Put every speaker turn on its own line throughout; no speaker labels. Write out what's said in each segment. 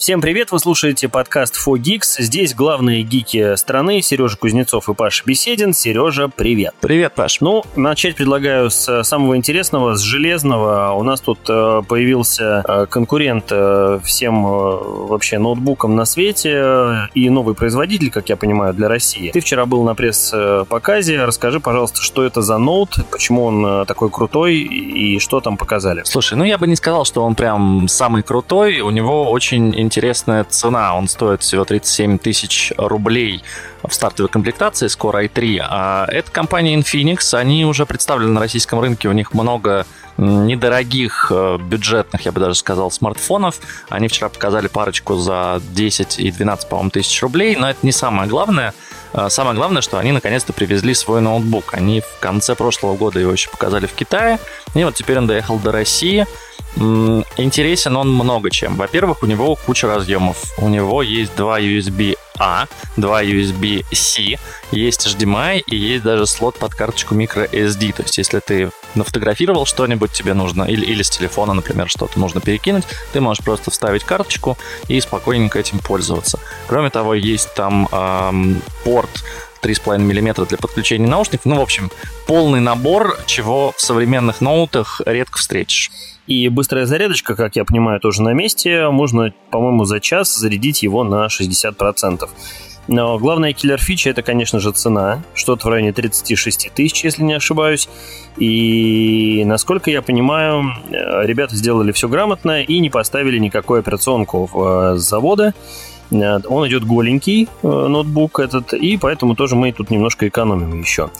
Всем привет, вы слушаете подкаст 4Geeks. Здесь главные гики страны Сережа Кузнецов и Паша Беседин. Сережа, привет.
Привет, Паш.
Ну, начать предлагаю с самого интересного, с железного. У нас тут э, появился э, конкурент э, всем вообще ноутбукам на свете и новый производитель, как я понимаю, для России. Ты вчера был на пресс-показе. Расскажи, пожалуйста, что это за ноут, почему он такой крутой и что там показали.
Слушай, ну я бы не сказал, что он прям самый крутой. У него очень интересная цена. Он стоит всего 37 тысяч рублей в стартовой комплектации с Core i3. А это компания Infinix. Они уже представлены на российском рынке. У них много недорогих э, бюджетных, я бы даже сказал, смартфонов. Они вчера показали парочку за 10 и 12, по-моему, тысяч рублей, но это не самое главное. Э, самое главное, что они наконец-то привезли свой ноутбук. Они в конце прошлого года его еще показали в Китае, и вот теперь он доехал до России. Интересен он много чем. Во-первых, у него куча разъемов. У него есть два USB A, два USB-C, есть HDMI и есть даже слот под карточку microSD. То есть, если ты нафотографировал что-нибудь, тебе нужно, или, или с телефона, например, что-то нужно перекинуть, ты можешь просто вставить карточку и спокойненько этим пользоваться. Кроме того, есть там эм, порт 3,5 мм для подключения наушников. Ну, в общем, полный набор, чего в современных ноутах редко встретишь.
И быстрая зарядочка, как я понимаю, тоже на месте. Можно, по-моему, за час зарядить его на 60%. Но главная киллер-фича это, конечно же, цена. Что-то в районе 36 тысяч, если не ошибаюсь. И, насколько я понимаю, ребята сделали все грамотно и не поставили никакую операционку в, с завода. Он идет голенький, э, ноутбук этот, и поэтому тоже мы тут немножко экономим еще.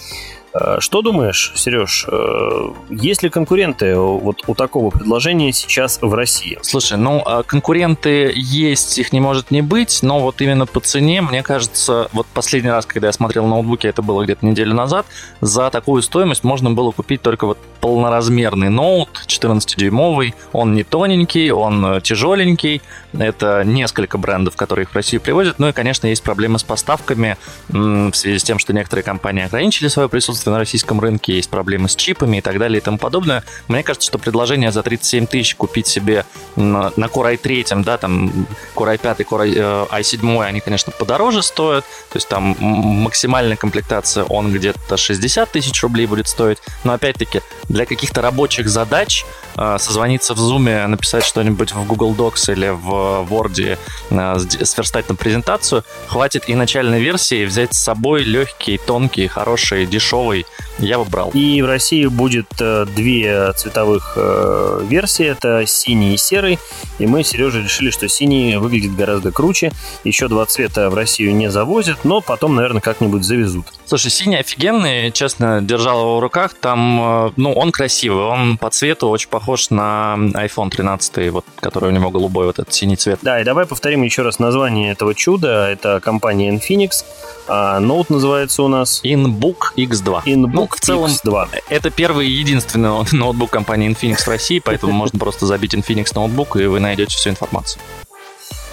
Э, что думаешь, Сереж, э, есть ли конкуренты вот у такого предложения сейчас в России?
Слушай, ну а конкуренты есть, их не может не быть, но вот именно по цене, мне кажется, вот последний раз, когда я смотрел ноутбуки, это было где-то неделю назад, за такую стоимость можно было купить только вот полноразмерный ноут, 14-дюймовый, он не тоненький, он э, тяжеленький, это несколько брендов, которые их в Россию привозят, ну и, конечно, есть проблемы с поставками в связи с тем, что некоторые компании ограничили свое присутствие присутствие на российском рынке, есть проблемы с чипами и так далее и тому подобное. Мне кажется, что предложение за 37 тысяч купить себе на, на Core i3, да, там Core i5, Core i7, они, конечно, подороже стоят, то есть там максимальная комплектация, он где-то 60 тысяч рублей будет стоить, но опять-таки для каких-то рабочих задач э, созвониться в Zoom, написать что-нибудь в Google Docs или в Word, э, сверстать на презентацию, хватит и начальной версии взять с собой легкий, тонкий, хороший, дешевый новый, я бы брал.
И в России будет э, две цветовых э, версии, это синий и серый, и мы, Сережа, решили, что синий выглядит гораздо круче. Еще два цвета в Россию не завозят, но потом, наверное, как-нибудь завезут.
Слушай, синий офигенный, честно, держал его в руках, там, э, ну, он красивый, он по цвету очень похож на iPhone 13, вот, который у него голубой, вот этот синий цвет.
Да, и давай повторим еще раз название этого чуда, это компания Infinix, а ноут называется у нас...
InBook X2.
InBook ну, в целом, X2.
Это первый и единственный ноутбук компании Infinix в России, поэтому можно просто забить Infinix ноутбук, и вы найдете всю информацию.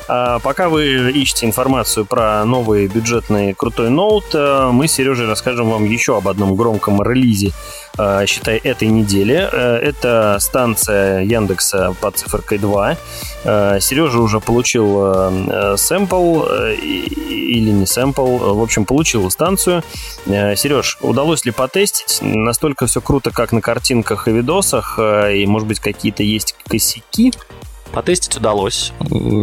А пока вы ищете информацию про новый бюджетный крутой ноут, э, мы с Сережей расскажем вам еще об одном громком релизе, э, считай, этой недели. Э, это станция Яндекса под циферкой 2. Сережа уже получил сэмпл или не сэмпл, в общем, получил станцию. Сереж, удалось ли потестить? Настолько все круто, как на картинках и видосах, и, может быть, какие-то есть косяки?
Потестить удалось.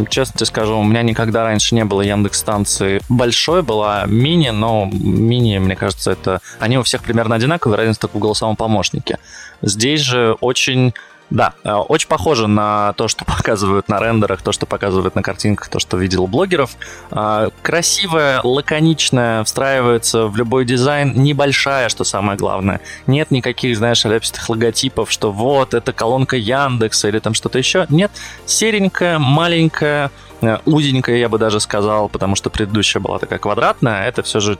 Честно тебе скажу, у меня никогда раньше не было Яндекс станции большой, была мини, но мини, мне кажется, это... Они у всех примерно одинаковые, разница только в голосовом помощнике. Здесь же очень да, э, очень похоже на то, что показывают на рендерах, то, что показывают на картинках, то, что видел блогеров. А, красивая, лаконичная, встраивается в любой дизайн, небольшая, что самое главное. Нет никаких, знаешь, ляпистых логотипов, что вот, это колонка Яндекса или там что-то еще. Нет, серенькая, маленькая, э, узенькая, я бы даже сказал, потому что предыдущая была такая квадратная, это все же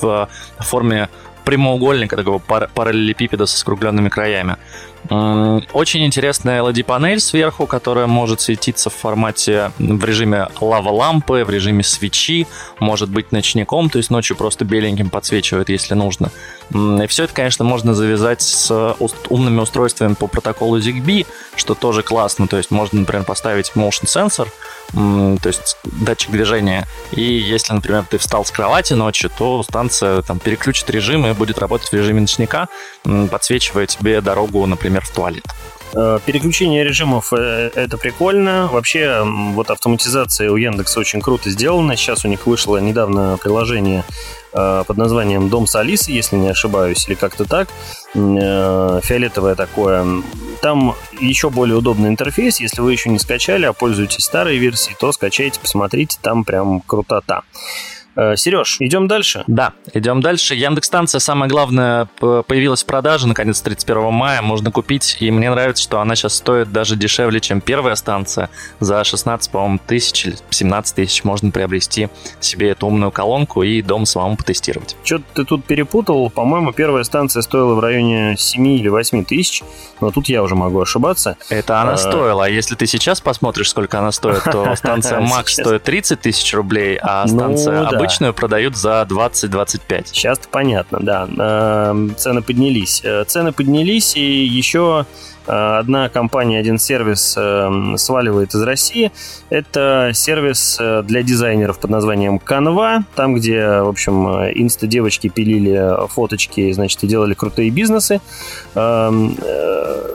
в форме прямоугольника, такого пар- параллелепипеда со скругленными краями. Очень интересная LED-панель сверху, которая может светиться в формате в режиме лава-лампы, в режиме свечи, может быть ночником, то есть ночью просто беленьким подсвечивает, если нужно. И все это, конечно, можно завязать с умными устройствами по протоколу ZigBee, что тоже классно. То есть можно, например, поставить motion сенсор, то есть датчик движения. И если, например, ты встал с кровати ночью, то станция там переключит режим и будет работать в режиме ночника, подсвечивая тебе дорогу, например, в туалет.
Э, переключение режимов э, – это прикольно. Вообще, вот автоматизация у Яндекса очень круто сделана. Сейчас у них вышло недавно приложение э, под названием «Дом с Алисой», если не ошибаюсь, или как-то так. Фиолетовое такое. Там еще более удобный интерфейс. Если вы еще не скачали, а пользуетесь старой версией, то скачайте, посмотрите, там прям крутота. Э, Сереж, идем дальше?
Да, идем дальше. Яндекс-станция, самое главное, появилась в продаже, наконец, 31 мая. Можно купить, и мне нравится, что она сейчас стоит даже дешевле, чем первая станция. За 16, по-моему, тысяч или 17 тысяч можно приобрести себе эту умную колонку и дом самому потестировать.
Что ты тут перепутал? По-моему, первая станция стоила в районе 7 или 8 тысяч, но тут я уже могу ошибаться.
Это она а... стоила, а если ты сейчас посмотришь, сколько она стоит, то станция Max стоит 30 тысяч рублей, а ну станция обычная обычную продают за 20-25.
Сейчас понятно, да. Эм, цены поднялись. Э, цены поднялись, и еще э, одна компания, один сервис эм, сваливает из России. Это сервис э, для дизайнеров под названием Canva, там, где, в общем, инста-девочки пилили фоточки, значит, и делали крутые бизнесы. Эм,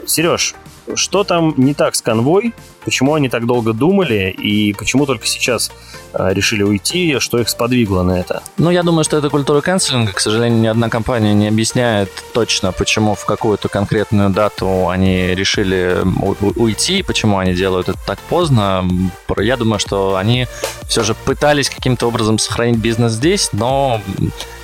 Сереж, что там не так с конвой? Почему они так долго думали и почему только сейчас а, решили уйти? Что их сподвигло на это?
Ну, я думаю, что это культура канцелинга. К сожалению, ни одна компания не объясняет точно, почему в какую-то конкретную дату они решили уйти, почему они делают это так поздно. Я думаю, что они все же пытались каким-то образом сохранить бизнес здесь, но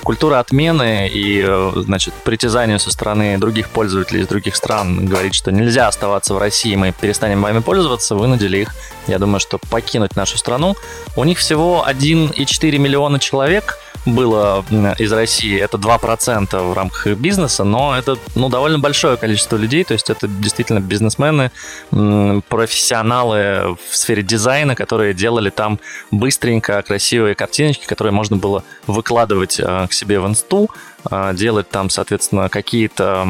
культура отмены и, э, значит, притязание со стороны других пользователей из других стран говорит, что нельзя оставаться в России, мы перестанем вами пользоваться, вынудили их, я думаю, что покинуть нашу страну. У них всего 1,4 миллиона человек – было из России, это 2% в рамках бизнеса, но это ну, довольно большое количество людей, то есть это действительно бизнесмены, профессионалы в сфере дизайна, которые делали там быстренько красивые картиночки, которые можно было выкладывать э, к себе в инсту, делать там, соответственно, какие-то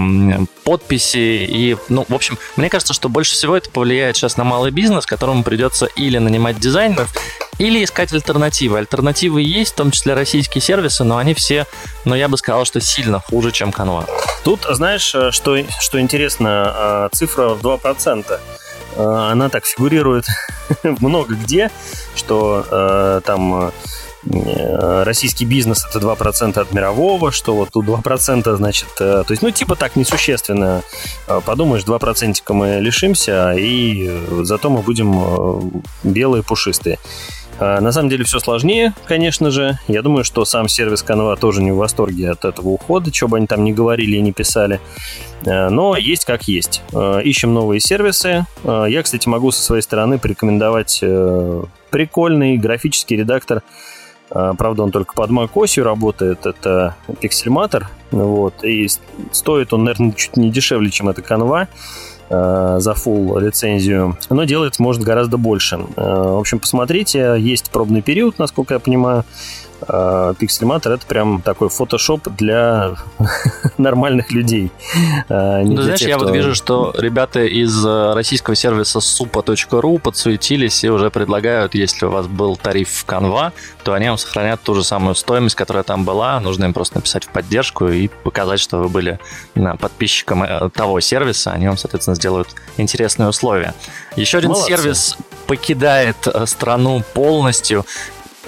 подписи. И, ну, в общем, мне кажется, что больше всего это повлияет сейчас на малый бизнес, которому придется или нанимать дизайнеров, или искать альтернативы. Альтернативы есть, в том числе российские сервисы, но они все, ну, я бы сказал, что сильно хуже, чем Canva.
Тут, знаешь, э, что, что интересно, э, цифра в 2%. Э, она так фигурирует много где, что э, там российский бизнес это 2% от мирового, что вот тут 2%, значит, то есть, ну, типа так несущественно. Подумаешь, 2% мы лишимся, и зато мы будем белые, пушистые. На самом деле все сложнее, конечно же. Я думаю, что сам сервис Canva тоже не в восторге от этого ухода, что бы они там ни говорили и не писали. Но есть как есть. Ищем новые сервисы. Я, кстати, могу со своей стороны порекомендовать э, прикольный графический редактор. Правда, он только под macOS работает. Это Pixelmator. Вот. И стоит он, наверное, чуть не дешевле, чем это Canva. Э, за full лицензию, но делать может гораздо больше. Э, в общем, посмотрите, есть пробный период, насколько я понимаю. Pixelmator это прям такой фотошоп для нормальных людей.
А, ну, знаешь, тех, я кто... вот вижу, что ребята из э, российского сервиса supa.ru подсуетились и уже предлагают, если у вас был тариф в Canva, то они вам сохранят ту же самую стоимость, которая там была. Нужно им просто написать в поддержку и показать, что вы были подписчиком э, того сервиса. Они вам, соответственно, сделают интересные условия. Еще один Молодцы. сервис покидает э, страну полностью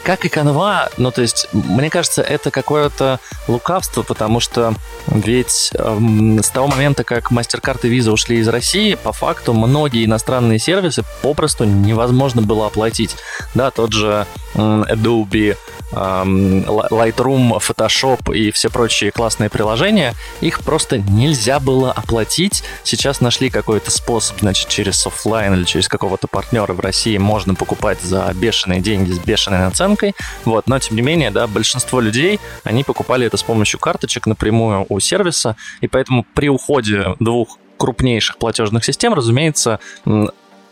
как и канва, ну то есть, мне кажется, это какое-то лукавство, потому что ведь эм, с того момента, как MasterCard и Visa ушли из России, по факту многие иностранные сервисы попросту невозможно было оплатить. Да, тот же Adobe, Lightroom, Photoshop и все прочие классные приложения, их просто нельзя было оплатить. Сейчас нашли какой-то способ, значит, через офлайн или через какого-то партнера в России можно покупать за бешеные деньги с бешеной наценкой. Вот, но тем не менее, да, большинство людей, они покупали это с помощью карточек напрямую у сервиса, и поэтому при уходе двух крупнейших платежных систем, разумеется,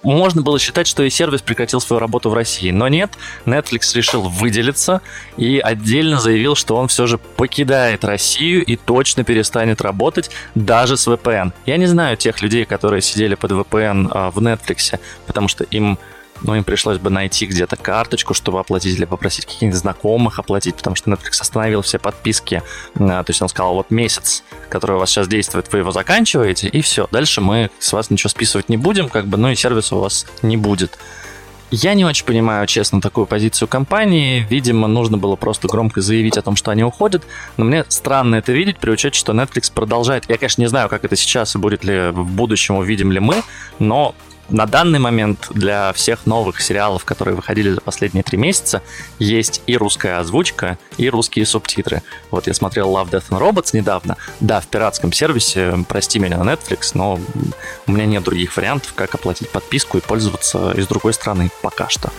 можно было считать, что и сервис прекратил свою работу в России. Но нет, Netflix решил выделиться и отдельно заявил, что он все же покидает Россию и точно перестанет работать даже с VPN. Я не знаю тех людей, которые сидели под VPN а, в Netflix, потому что им но им пришлось бы найти где-то карточку, чтобы оплатить, или попросить каких-нибудь знакомых оплатить, потому что Netflix остановил все подписки. А, то есть он сказал, вот месяц, который у вас сейчас действует, вы его заканчиваете, и все. Дальше мы с вас ничего списывать не будем, как бы, ну и сервиса у вас не будет. Я не очень понимаю, честно, такую позицию компании. Видимо, нужно было просто громко заявить о том, что они уходят. Но мне странно это видеть, при учете, что Netflix продолжает. Я, конечно, не знаю, как это сейчас и будет ли в будущем, увидим ли мы, но на данный момент для всех новых сериалов, которые выходили за последние три месяца, есть и русская озвучка, и русские субтитры. Вот я смотрел Love, Death and Robots недавно. Да, в пиратском сервисе, прости меня, на Netflix, но у меня нет других вариантов, как оплатить подписку и пользоваться из другой страны пока что.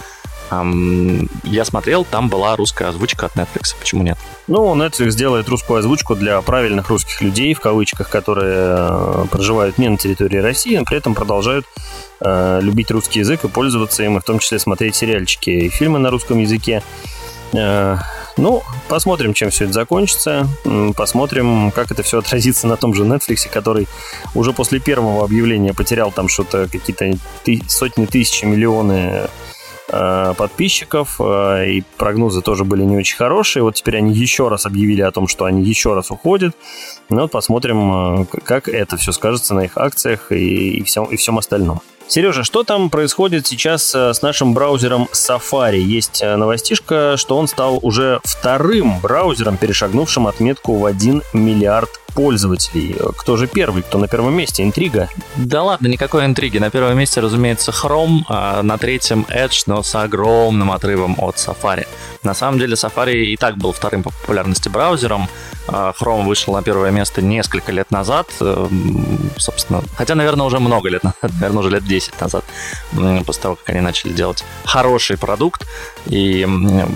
Я смотрел, там была русская озвучка от Netflix. Почему нет?
Ну, Netflix делает русскую озвучку для правильных русских людей, в кавычках, которые э, проживают не на территории России, но при этом продолжают э, любить русский язык и пользоваться им, и в том числе смотреть сериальчики и фильмы на русском языке. Э, ну, посмотрим, чем все это закончится. Посмотрим, как это все отразится на том же Netflix, который уже после первого объявления потерял там что-то, какие-то сотни тысяч, миллионы подписчиков, э, и прогнозы тоже были не очень хорошие. Вот теперь они еще раз объявили о том, что они еще раз уходят. Ну вот посмотрим, э, как это все скажется на их акциях и, и, всем, и всем остальном. Сережа, что там происходит сейчас с нашим браузером Safari? Есть новостишка, что он стал уже вторым браузером, перешагнувшим отметку в 1 миллиард пользователей. Кто же первый, кто на первом месте? Интрига?
Да ладно, никакой интриги. На первом месте, разумеется, Chrome, а на третьем Edge, но с огромным отрывом от Safari. На самом деле Safari и так был вторым по популярности браузером. А, Chrome вышел на первое место несколько лет назад, э, собственно, хотя, наверное, уже много лет назад, наверное, уже лет 10 назад, после того, как они начали делать хороший продукт, и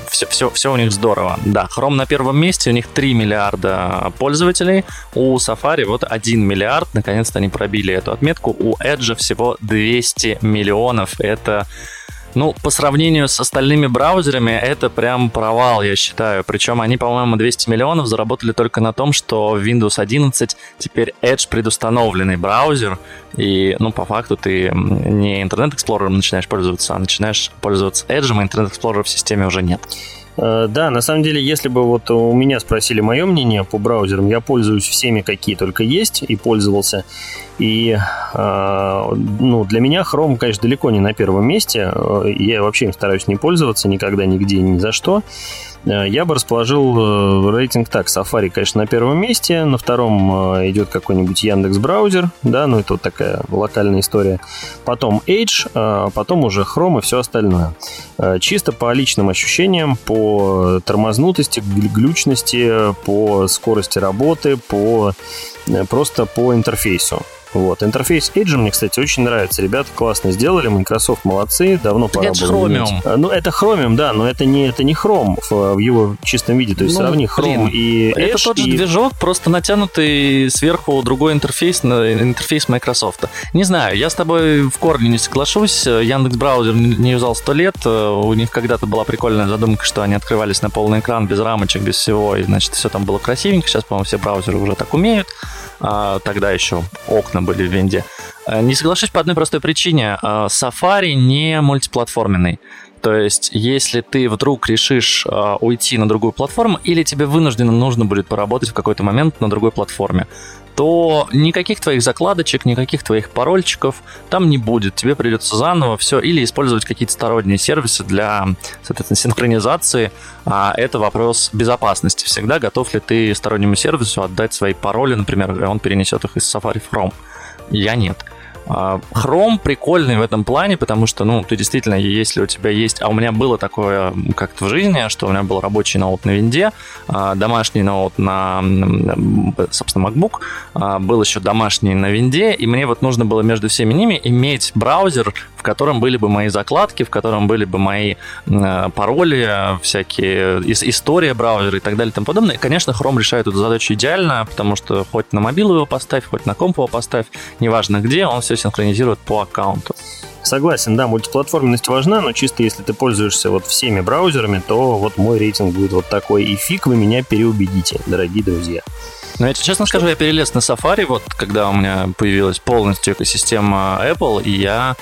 все, все, все у них здорово. Да, Chrome на первом месте, у них 3 миллиарда пользователей, у Safari вот 1 миллиард, наконец-то они пробили эту отметку, у Edge всего 200 миллионов, это ну, по сравнению с остальными браузерами, это прям провал, я считаю. Причем они, по-моему, 200 миллионов заработали только на том, что в Windows 11 теперь Edge предустановленный браузер, и, ну, по факту ты не Internet Explorer начинаешь пользоваться, а начинаешь пользоваться Edge, и Internet Explorer в системе уже нет.
Э, да, на самом деле, если бы вот у меня спросили мое мнение по браузерам, я пользуюсь всеми, какие только есть, и пользовался. И э, ну, для меня Chrome, конечно, далеко не на первом месте. Э, я вообще им стараюсь не пользоваться никогда, нигде, ни за что. Э, я бы расположил э, рейтинг так. Safari, конечно, на первом месте, на втором э, идет какой-нибудь Яндекс браузер, да, ну это вот такая локальная история. Потом Edge, потом уже Chrome и все остальное. Чисто по личным ощущениям, по тормознутости, глючности, по скорости работы, по просто по интерфейсу. Вот. Интерфейс Edge мне, кстати, очень нравится. Ребята классно сделали, Microsoft молодцы, давно пора
это было Chromium.
А, ну, это Chromium, да, но это не, это не Chrome в, в его чистом виде. То есть ну, сравни Chrome блин, и
Edge. Это тот же и... движок, просто натянутый сверху другой интерфейс, на интерфейс Microsoft. Не знаю, я с тобой в корне не соглашусь. Яндекс браузер не юзал сто лет. У них когда-то была прикольная задумка, что они открывались на полный экран без рамочек, без всего, и, значит, все там было красивенько. Сейчас, по-моему, все браузеры уже так умеют а, тогда еще окна были в винде. Э, не соглашусь по одной простой причине. Э, Safari не мультиплатформенный. То есть, если ты вдруг решишь э, уйти на другую платформу, или тебе вынужденно нужно будет поработать в какой-то момент на другой платформе, то никаких твоих закладочек, никаких твоих парольчиков там не будет. Тебе придется заново все или использовать какие-то сторонние сервисы для, соответственно, синхронизации. А это вопрос безопасности. Всегда готов ли ты стороннему сервису отдать свои пароли, например, и он перенесет их из Safari в Chrome? Я нет. А, Chrome прикольный в этом плане, потому что, ну, ты действительно, если у тебя есть... А у меня было такое как-то в жизни, что у меня был рабочий ноут на винде, а, домашний ноут на, собственно, MacBook, а, был еще домашний на винде, и мне вот нужно было между всеми ними иметь браузер, котором были бы мои закладки, в котором были бы мои э, пароли, всякие история браузера и так далее и тому подобное. Конечно, Chrome решает эту задачу идеально, потому что хоть на мобилу его поставь, хоть на комп его поставь, неважно где, он все синхронизирует по аккаунту.
Согласен, да, мультиплатформенность важна, но чисто если ты пользуешься вот всеми браузерами, то вот мой рейтинг будет вот такой. И фиг вы меня переубедите, дорогие друзья.
Ну, я тебе честно скажу, я перелез на Safari, вот когда у меня появилась полностью экосистема Apple, и я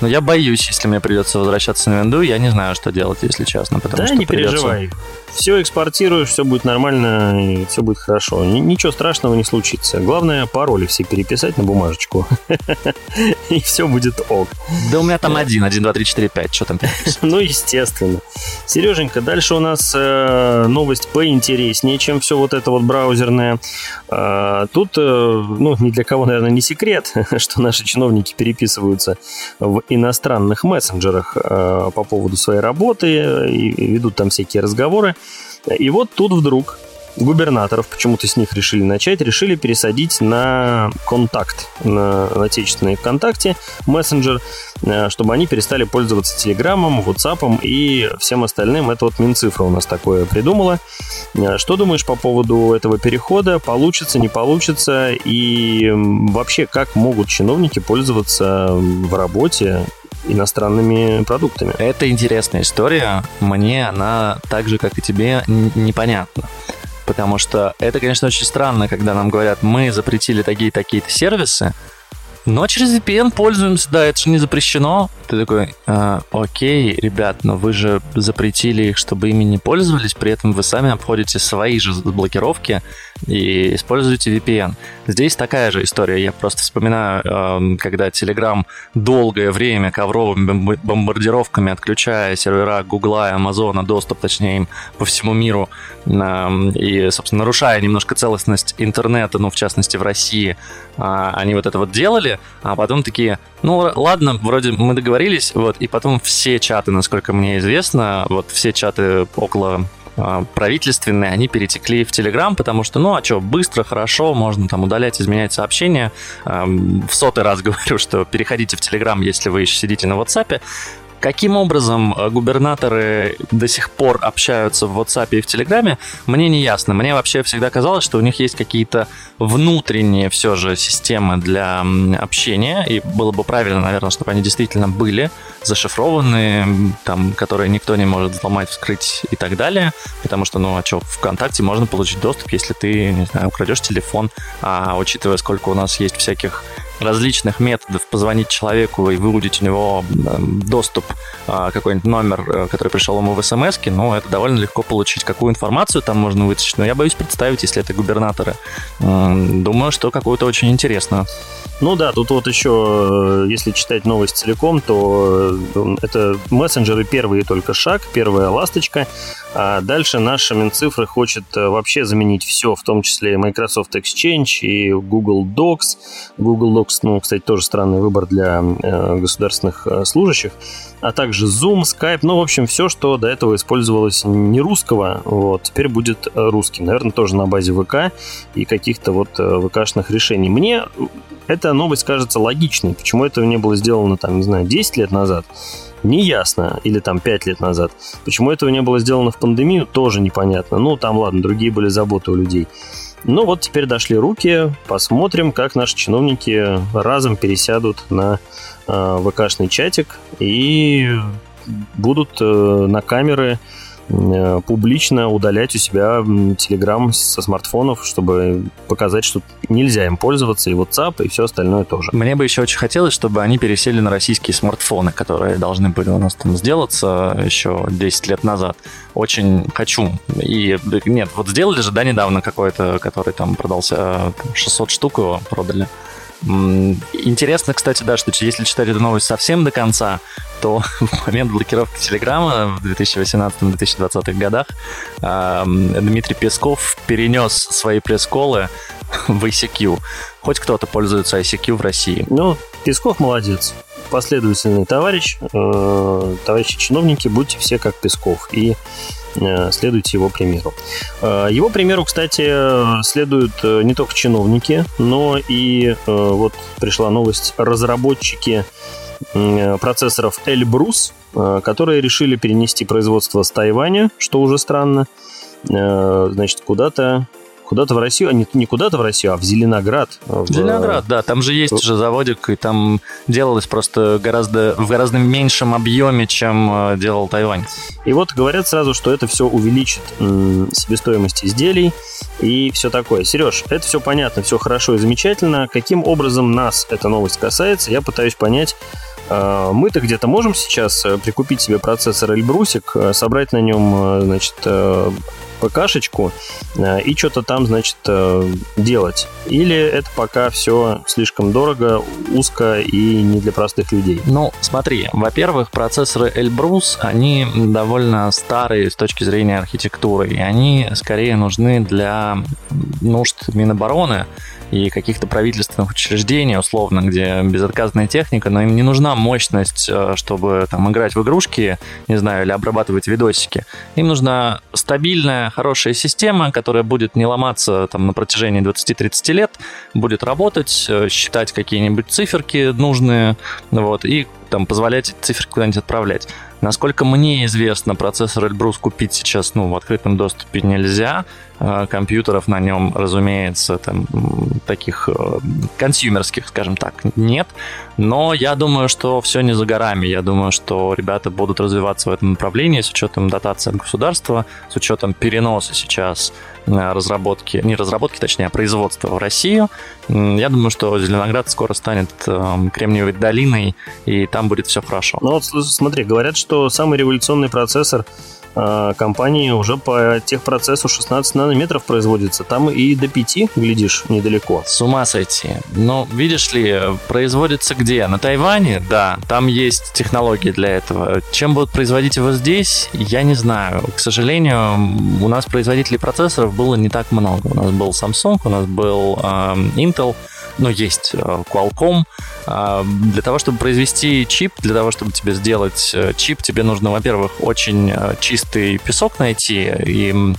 но я боюсь, если мне придется возвращаться на винду, я не знаю, что делать, если честно.
Потому да, что не придется... переживай. Все экспортируешь, все будет нормально, все будет хорошо. Ничего страшного не случится. Главное, пароли все переписать на бумажечку. И все будет ок.
Да у меня там один, один, два, три, четыре, пять. Что там
Ну, естественно. Сереженька, дальше у нас э, новость поинтереснее, чем все вот это вот браузерное. Э, тут, э, ну, ни для кого, наверное, не секрет, что наши чиновники переписываются в иностранных мессенджерах э, по поводу своей работы и ведут там всякие разговоры. И вот тут вдруг губернаторов, почему-то с них решили начать, решили пересадить на контакт, на отечественный ВКонтакте мессенджер, э, чтобы они перестали пользоваться Телеграмом, WhatsApp и всем остальным. Это вот Минцифра у нас такое придумала. Э, что думаешь по поводу этого перехода? Получится, не получится? И вообще, как могут чиновники пользоваться в работе иностранными продуктами.
Это интересная история. Мне она так же, как и тебе, непонятна потому что это, конечно, очень странно, когда нам говорят, мы запретили такие-такие-то сервисы, но через VPN пользуемся, да, это же не запрещено. Ты такой, а, окей, ребят, но вы же запретили их, чтобы ими не пользовались, при этом вы сами обходите свои же блокировки и используете VPN. Здесь такая же история. Я просто вспоминаю, эм, когда Telegram долгое время ковровыми бомбардировками, отключая сервера Гугла и Амазона, доступ, точнее, им по всему миру, эм, и, собственно, нарушая немножко целостность интернета, ну, в частности, в России, а, они вот это вот делали, а потом такие, ну, ладно, вроде мы договорились, вот, и потом все чаты, насколько мне известно, вот все чаты около правительственные, они перетекли в Telegram, потому что, ну, а что, быстро, хорошо, можно там удалять, изменять сообщения. В сотый раз говорю, что переходите в Telegram, если вы еще сидите на WhatsApp. Каким образом э, губернаторы до сих пор общаются в WhatsApp и в Телеграме, мне не ясно. Мне вообще всегда казалось, что у них есть какие-то внутренние все же системы для общения, и было бы правильно, наверное, чтобы они действительно были зашифрованные, там, которые никто не может взломать, вскрыть и так далее, потому что, ну, а что, ВКонтакте можно получить доступ, если ты, не знаю, украдешь телефон, а учитывая, сколько у нас есть всяких различных методов позвонить человеку и выудить у него доступ, а, какой-нибудь номер, э, который пришел ему в смс, ну, это довольно легко получить. Какую информацию там можно вытащить, но я боюсь представить, если это губернаторы. Думаю, что какую-то очень интересную.
Ну да, тут вот еще, э, если читать новость целиком, то э, это мессенджеры первый только шаг, первая ласточка. А дальше наша Минцифры хочет э, вообще заменить все, в том числе Microsoft Exchange и Google Docs. Google Docs, ну, кстати, тоже странный выбор для государственных служащих. А также Zoom, Skype, ну, в общем, все, что до этого использовалось не русского, вот, теперь будет русским. Наверное, тоже на базе ВК и каких-то вот ВКшных решений. Мне эта новость кажется логичной. Почему этого не было сделано, там, не знаю, 10 лет назад, не ясно. Или там 5 лет назад. Почему этого не было сделано в пандемию, тоже непонятно. Ну, там, ладно, другие были заботы у людей. Ну вот теперь дошли руки, посмотрим, как наши чиновники разом пересядут на э, ВКшный чатик и будут э, на камеры Э, публично удалять у себя Telegram со смартфонов, чтобы показать, что нельзя им пользоваться, и WhatsApp, и все остальное тоже.
Мне бы еще очень хотелось, чтобы они пересели на российские смартфоны, которые должны были у нас там сделаться еще 10 лет назад. Очень хочу. И нет, вот сделали же, да, недавно какой-то, который там продался 600 штук его продали. Интересно, кстати, да, что если читать эту новость совсем до конца, то в момент блокировки Телеграма в 2018-2020 годах Дмитрий Песков перенес свои пресс-колы в ICQ. Хоть кто-то пользуется ICQ в России.
Ну, Песков молодец последовательный товарищ, э, товарищи чиновники, будьте все как Песков. И Э, следуйте его примеру. Э, его примеру, кстати, следуют не только чиновники, но и вот пришла новость, разработчики процессоров Эльбрус, которые решили перенести производство с Тайваня, что уже странно, значит, куда-то куда-то в Россию, а не, не куда-то в Россию, а в Зеленоград. В
Зеленоград, да, там же есть уже заводик, и там делалось просто гораздо, в гораздо меньшем объеме, чем э, делал Тайвань.
И вот говорят сразу, что это все увеличит себестоимость изделий и все такое. Сереж, это все понятно, все хорошо и замечательно. Каким образом нас эта новость касается, я пытаюсь понять э, мы-то где-то можем сейчас э, прикупить себе процессор Эльбрусик, собрать на нем, значит, ПКшечку э, и что-то там, значит, э, делать. Или это пока все слишком дорого, узко и не для простых людей?
Ну, смотри, во-первых, процессоры Elbrus, они довольно старые с точки зрения архитектуры, и они скорее нужны для нужд Минобороны, и каких-то правительственных учреждений, условно, где безотказная техника, но им не нужна мощность, э, чтобы там играть в игрушки, не знаю, или обрабатывать видосики. Им нужна стабильная, хорошая система, которая будет не ломаться там на протяжении 20-30 лет, будет работать, э, считать какие-нибудь циферки нужные, вот, и там позволять циферки куда-нибудь отправлять. Насколько мне известно, процессор Эльбрус купить сейчас ну, в открытом доступе нельзя. Э, компьютеров на нем, разумеется, там, таких э, консюмерских, скажем так, нет. Но я думаю, что все не за горами. Я думаю, что ребята будут развиваться в этом направлении с учетом дотации от государства, с учетом переноса сейчас разработки, не разработки, точнее, а производства в Россию. Я думаю, что Зеленоград скоро станет э, Кремниевой долиной, и там будет все хорошо.
Ну вот смотри, говорят, что самый революционный процессор компании уже по техпроцессу 16 нанометров производится. Там и до 5, глядишь, недалеко.
С ума сойти. Но, видишь ли, производится где? На Тайване? Да, там есть технологии для этого. Чем будут производить его здесь, я не знаю. К сожалению, у нас производителей процессоров было не так много. У нас был Samsung, у нас был э, Intel, но есть э, Qualcomm. А, для того, чтобы произвести чип, для того, чтобы тебе сделать э, чип, тебе нужно, во-первых, очень э, чистый песок найти и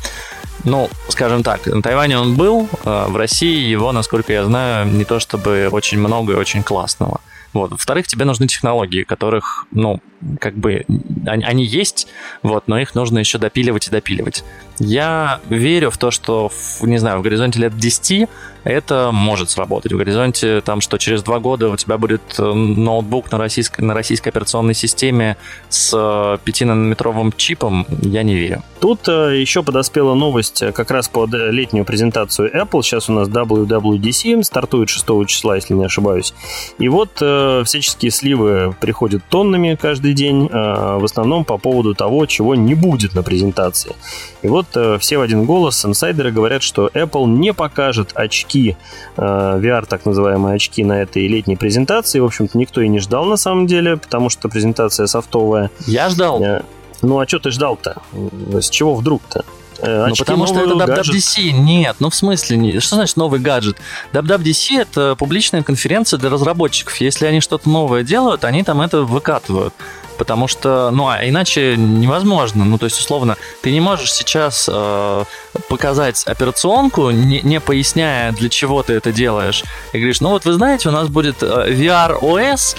ну, скажем так, на Тайване он был, в России его, насколько я знаю, не то чтобы очень много и очень классного. Вот. Во-вторых, тебе нужны технологии, которых, ну, как бы, они, есть, вот, но их нужно еще допиливать и допиливать. Я верю в то, что, в, не знаю, в горизонте лет 10 это может сработать. В горизонте там, что через два года у тебя будет э, ноутбук на российской, на российской операционной системе с 5-нанометровым чипом, я не верю.
Тут э, еще подоспела новость э, как раз под летнюю презентацию Apple. Сейчас у нас WWDC стартует 6 числа, если не ошибаюсь. И вот всяческие сливы приходят тоннами каждый день, в основном по поводу того, чего не будет на презентации. И вот все в один голос инсайдеры говорят, что Apple не покажет очки э, VR, так называемые очки на этой летней презентации. В общем-то, никто и не ждал на самом деле, потому что презентация софтовая.
Я ждал. Э,
ну, а что ты ждал-то? С чего вдруг-то?
Э, ну, потому что это WWDC. Нет, ну в смысле, что значит новый гаджет? WWDC это публичная конференция для разработчиков. Если они что-то новое делают, они там это выкатывают потому что, ну, а иначе невозможно. Ну, то есть, условно, ты не можешь сейчас э, показать операционку, не, не поясняя, для чего ты это делаешь. И говоришь, ну вот вы знаете, у нас будет э, VR OS,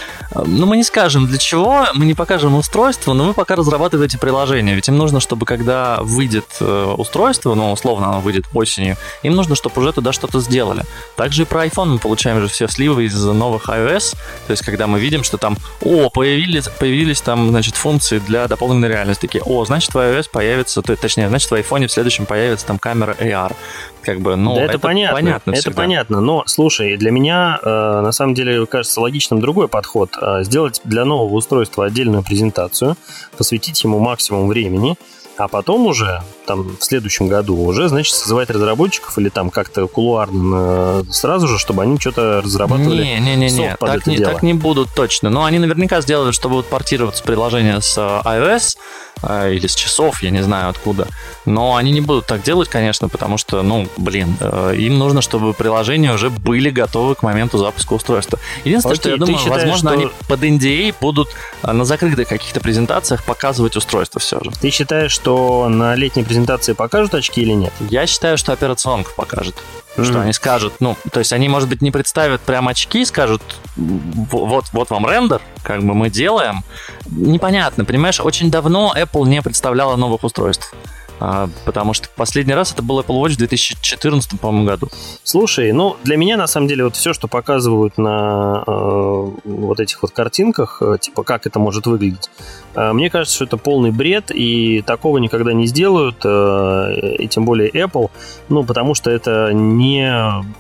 ну мы не скажем для чего, мы не покажем устройство, но мы пока разрабатываем эти приложения. Ведь им нужно, чтобы когда выйдет э, устройство, ну, условно, оно выйдет осенью, им нужно, чтобы уже туда что-то сделали. Также и про iPhone мы получаем же все сливы из новых iOS, то есть когда мы видим, что там, о, появились, появились там, значит, функции для дополненной реальности. Такие, о, значит, в iOS появится, то, точнее, значит, в iPhone в следующем появится там камера AR. Как бы, ну,
да это, это понятно, понятно это всегда. понятно. Но, слушай, для меня, э, на самом деле, кажется логичным другой подход. Э, сделать для нового устройства отдельную презентацию, посвятить ему максимум времени, а потом уже, там, в следующем году уже, значит, созывать разработчиков или там как-то кулуарно э, сразу же, чтобы они что-то разрабатывали.
Не-не-не, так, не, так не будут точно. Но они наверняка сделают, что будут портироваться приложения с э, iOS, э, или с часов, я не знаю откуда. Но они не будут так делать, конечно, потому что, ну, блин, им нужно, чтобы приложения уже были готовы к моменту запуска устройства. Единственное, Окей, что я думаю, считаешь, возможно, что... они под NDA будут на закрытых каких-то презентациях показывать устройство все же.
Ты считаешь, что на летней презентации покажут очки или нет?
Я считаю, что операционка покажет. Mm-hmm. Что они скажут, ну, то есть они, может быть, не представят прям очки, скажут, вот, вот вам рендер, как бы мы делаем. Непонятно, понимаешь, очень давно Apple не представляла новых устройств. А, потому что последний раз это был Apple Watch в 2014, по-моему, году.
Слушай, ну, для меня, на самом деле, вот все, что показывают на э, вот этих вот картинках, э, типа, как это может выглядеть, э, мне кажется, что это полный бред, и такого никогда не сделают, э, и тем более Apple, ну, потому что это не,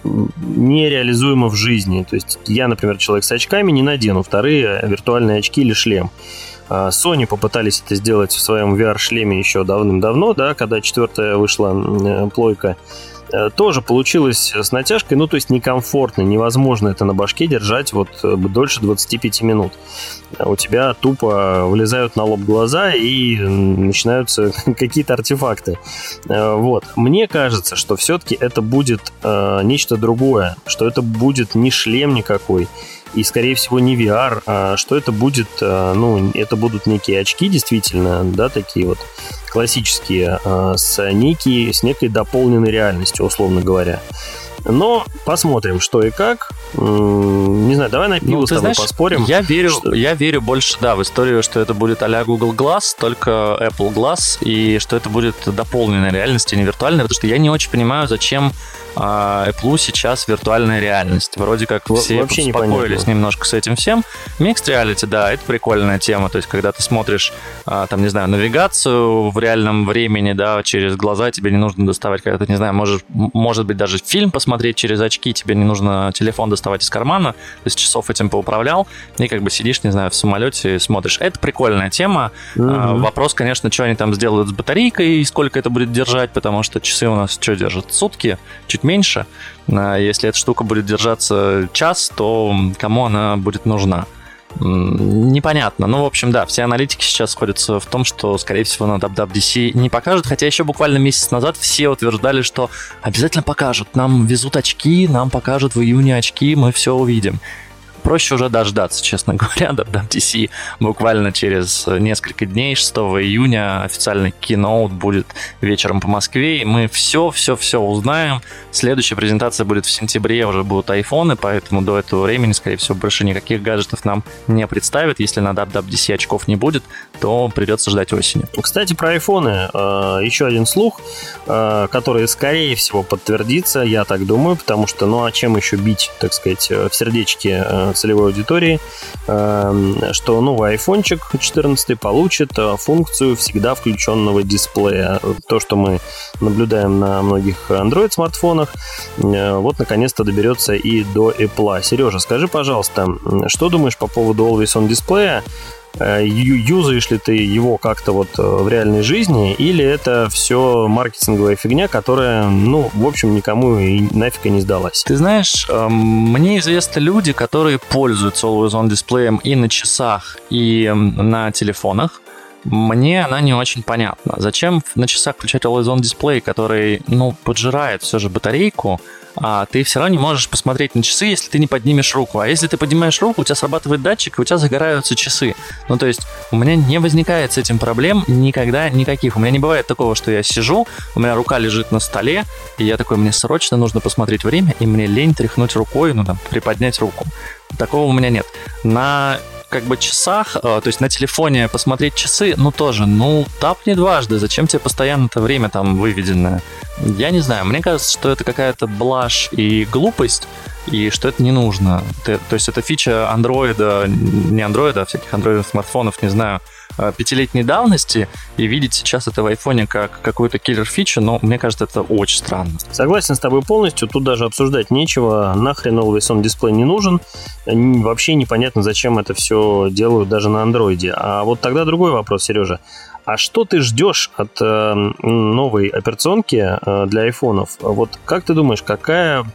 нереализуемо в жизни. То есть я, например, человек с очками не надену вторые виртуальные очки или шлем. А, Sony попытались это сделать в своем VR-шлеме еще давным-давно, да, когда четвертая вышла э, плойка. Э, тоже получилось с натяжкой, ну, то есть некомфортно, невозможно это на башке держать вот э, дольше 25 минут. У тебя тупо вылезают на лоб глаза и начинаются какие-то артефакты. Вот. Мне кажется, что все-таки это будет нечто другое, что это будет не шлем никакой, и, скорее всего, не VR, а что это будет, а, ну, это будут некие очки, действительно, да, такие вот классические, а, с, некие, с некой дополненной реальностью, условно говоря. Но посмотрим, что и как. Не знаю, давай на пиво ну, с тобой знаешь, поспорим.
Я верю, что... я верю больше, да, в историю, что это будет а Google Glass, только Apple Glass, и что это будет дополненная реальность, а не виртуальная, потому что я не очень понимаю, зачем а Apple сейчас виртуальная реальность. Вроде как все Вообще успокоились немножко с этим всем. Mixed Reality, да, это прикольная тема. То есть, когда ты смотришь, а, там, не знаю, навигацию в реальном времени, да, через глаза тебе не нужно доставать, когда ты, не знаю, можешь, может быть, даже фильм посмотреть через очки, тебе не нужно телефон доставать из кармана, то есть часов этим поуправлял, и как бы сидишь, не знаю, в самолете и смотришь. Это прикольная тема. Mm-hmm. Вопрос, конечно, что они там сделают с батарейкой и сколько это будет держать, потому что часы у нас что держат? Сутки, чуть чуть меньше. А если эта штука будет держаться час, то кому она будет нужна? Непонятно. Ну, в общем, да, все аналитики сейчас сходятся в том, что, скорее всего, на WWDC не покажут, хотя еще буквально месяц назад все утверждали, что обязательно покажут. Нам везут очки, нам покажут в июне очки, мы все увидим проще уже дождаться, честно говоря, WWDC буквально через несколько дней, 6 июня официальный киноут будет вечером по Москве, и мы все-все-все узнаем. Следующая презентация будет в сентябре, уже будут айфоны, поэтому до этого времени, скорее всего, больше никаких гаджетов нам не представят. Если на WWDC очков не будет, то придется ждать осени.
Кстати, про айфоны. Э, еще один слух, э, который, скорее всего, подтвердится, я так думаю, потому что, ну а чем еще бить, так сказать, в сердечке целевой аудитории, эм, что новый айфончик 14 получит э, функцию всегда включенного дисплея. То, что мы наблюдаем на многих Android-смартфонах, э, вот наконец-то доберется и до Apple. Сережа, скажи, пожалуйста, что думаешь по поводу Always On дисплея? Э, юзаешь ли ты его как-то вот э, в реальной жизни, или это все маркетинговая фигня, которая, ну, в общем, никому и нафиг и не сдалась?
Ты знаешь, эм, мне известны люди, которые пользуются Always On дисплеем и на часах, и на телефонах. Мне она не очень понятна. Зачем на часах включать Always On дисплей, который, ну, поджирает все же батарейку, а ты все равно не можешь посмотреть на часы, если ты не поднимешь руку. А если ты поднимаешь руку, у тебя срабатывает датчик, и у тебя загораются часы. Ну, то есть у меня не возникает с этим проблем никогда никаких. У меня не бывает такого, что я сижу, у меня рука лежит на столе, и я такой, мне срочно нужно посмотреть время, и мне лень тряхнуть рукой, ну, там, приподнять руку. Такого у меня нет. На как бы часах, э, то есть на телефоне посмотреть часы, ну тоже, ну тапни дважды, зачем тебе постоянно это время там выведенное? Я не знаю, мне кажется, что это какая-то блажь и глупость, и что это не нужно. То есть это фича андроида, не андроида, а всяких андроидных смартфонов, не знаю, Э, пятилетней давности и видеть сейчас это в айфоне как какую-то киллер-фичу, но мне кажется, это очень странно.
Согласен с тобой полностью, тут даже обсуждать нечего, нахрен Always On дисплей не нужен, вообще непонятно, зачем это все делают даже на андроиде. А вот тогда другой вопрос, Сережа. А что ты ждешь от э, новой операционки э, для айфонов? Вот как ты думаешь, какая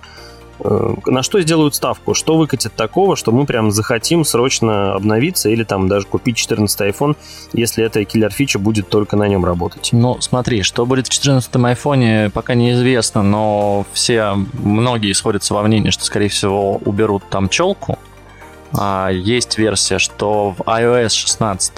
на что сделают ставку? Что выкатит такого, что мы прям захотим срочно обновиться или там даже купить 14 iPhone, если эта киллер-фича будет только на нем работать?
Ну, смотри, что будет в 14 iPhone, пока неизвестно, но все, многие сходятся во мнении, что, скорее всего, уберут там челку, А, есть версия, что в iOS 16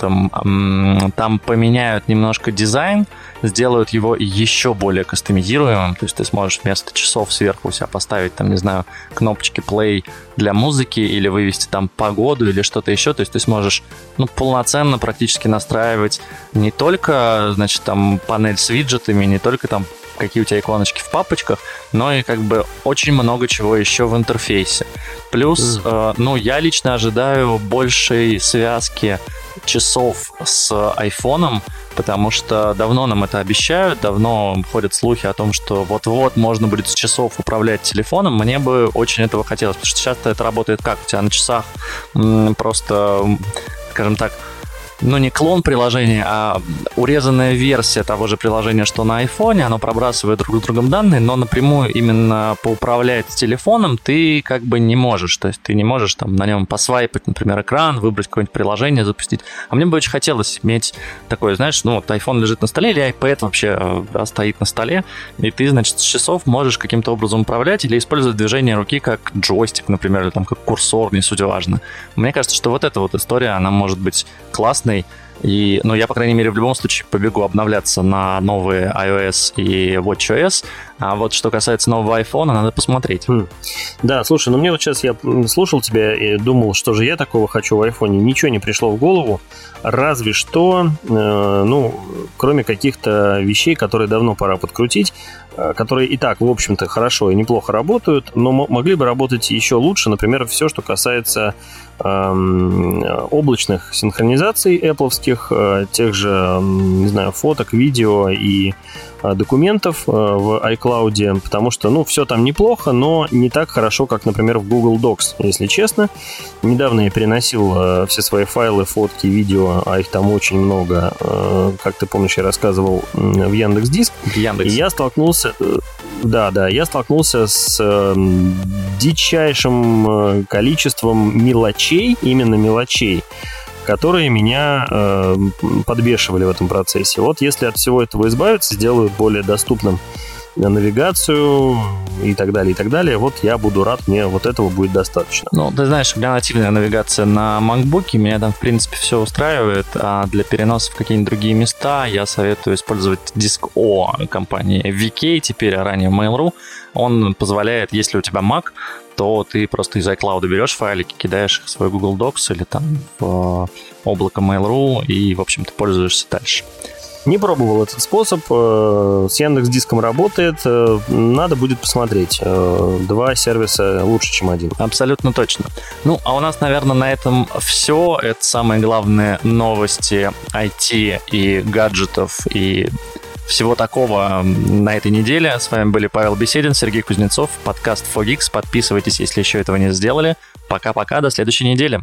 там поменяют немножко дизайн, сделают его еще более кастомизируемым, то есть ты сможешь вместо часов сверху у себя поставить, там, не знаю, кнопочки play для музыки или вывести там погоду или что-то еще, то есть ты сможешь, ну, полноценно практически настраивать не только, значит, там, панель с виджетами, не только там какие у тебя иконочки в папочках, но и как бы очень много чего еще в интерфейсе. Плюс, mm. э, ну, я лично ожидаю большей связки часов с айфоном, потому что давно нам это обещают, давно ходят слухи о том, что вот-вот можно будет с часов управлять телефоном. Мне бы очень этого хотелось, потому что часто это работает как? У тебя на часах просто, скажем так, ну, не клон приложения, а урезанная версия того же приложения, что на iPhone, оно пробрасывает друг с другом данные, но напрямую именно поуправлять телефоном ты как бы не можешь. То есть ты не можешь там на нем посвайпать, например, экран, выбрать какое-нибудь приложение, запустить. А мне бы очень хотелось иметь такое, знаешь, ну, вот iPhone лежит на столе, или iPad вообще да, стоит на столе, и ты, значит, с часов можешь каким-то образом управлять или использовать движение руки как джойстик, например, или там как курсор, не суть важно. Мне кажется, что вот эта вот история, она может быть классной, классный. И, ну, я, по крайней мере, в любом случае побегу обновляться на новые iOS и WatchOS. А вот что касается нового iPhone, надо посмотреть. Хм.
Да, слушай, ну мне вот сейчас я слушал тебя и думал, что же я такого хочу в iPhone. Ничего не пришло в голову. Разве что, э, ну, кроме каких-то вещей, которые давно пора подкрутить, э, которые и так, в общем-то, хорошо и неплохо работают, но могли бы работать еще лучше. Например, все, что касается облачных синхронизаций Apple, э, тех же, не знаю, фоток, видео и э, документов э, в iCloud, потому что, ну, все там неплохо, но не так хорошо, как, например, в Google Docs, если честно. Недавно я переносил все свои файлы, фотки, видео, а их там очень много, как ты помнишь, я рассказывал, в Яндекс Диск.
Яндекс.
И я столкнулся, да, да, я столкнулся с дичайшим количеством мелочей именно мелочей, которые меня э, подбешивали в этом процессе. Вот если от всего этого избавиться, сделают более доступным навигацию и так далее, и так далее, вот я буду рад, мне вот этого будет достаточно.
Ну, ты знаешь, у меня нативная навигация на MacBook, меня там, в принципе, все устраивает, а для переноса в какие-нибудь другие места я советую использовать диск О компании VK, теперь, а ранее Mail.ru. Он позволяет, если у тебя Mac, то ты просто из iCloud берешь файлики, кидаешь их в свой Google Docs или там в э, облако Mail.ru и, в общем-то, пользуешься дальше.
Не пробовал этот способ. Э, с Яндекс Диском работает. Э, надо будет посмотреть. Два сервиса лучше, чем один.
Абсолютно точно. Ну, а у нас, наверное, на этом все. Это самые главные новости IT и гаджетов и всего такого на этой неделе. С вами были Павел Беседин, Сергей Кузнецов, подкаст Fogix. Подписывайтесь, если еще этого не сделали. Пока-пока, до следующей недели.